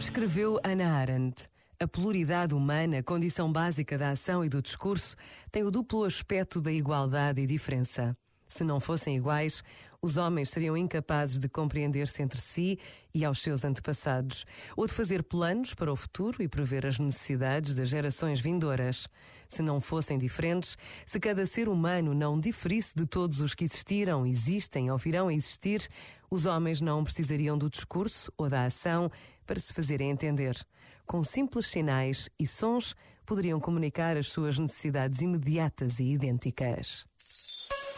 Escreveu Hannah Arendt. A pluralidade humana, condição básica da ação e do discurso, tem o duplo aspecto da igualdade e diferença. Se não fossem iguais, os homens seriam incapazes de compreender-se entre si e aos seus antepassados, ou de fazer planos para o futuro e prever as necessidades das gerações vindouras. Se não fossem diferentes, se cada ser humano não diferisse de todos os que existiram, existem ou virão a existir, os homens não precisariam do discurso ou da ação para se fazerem entender. Com simples sinais e sons, poderiam comunicar as suas necessidades imediatas e idênticas.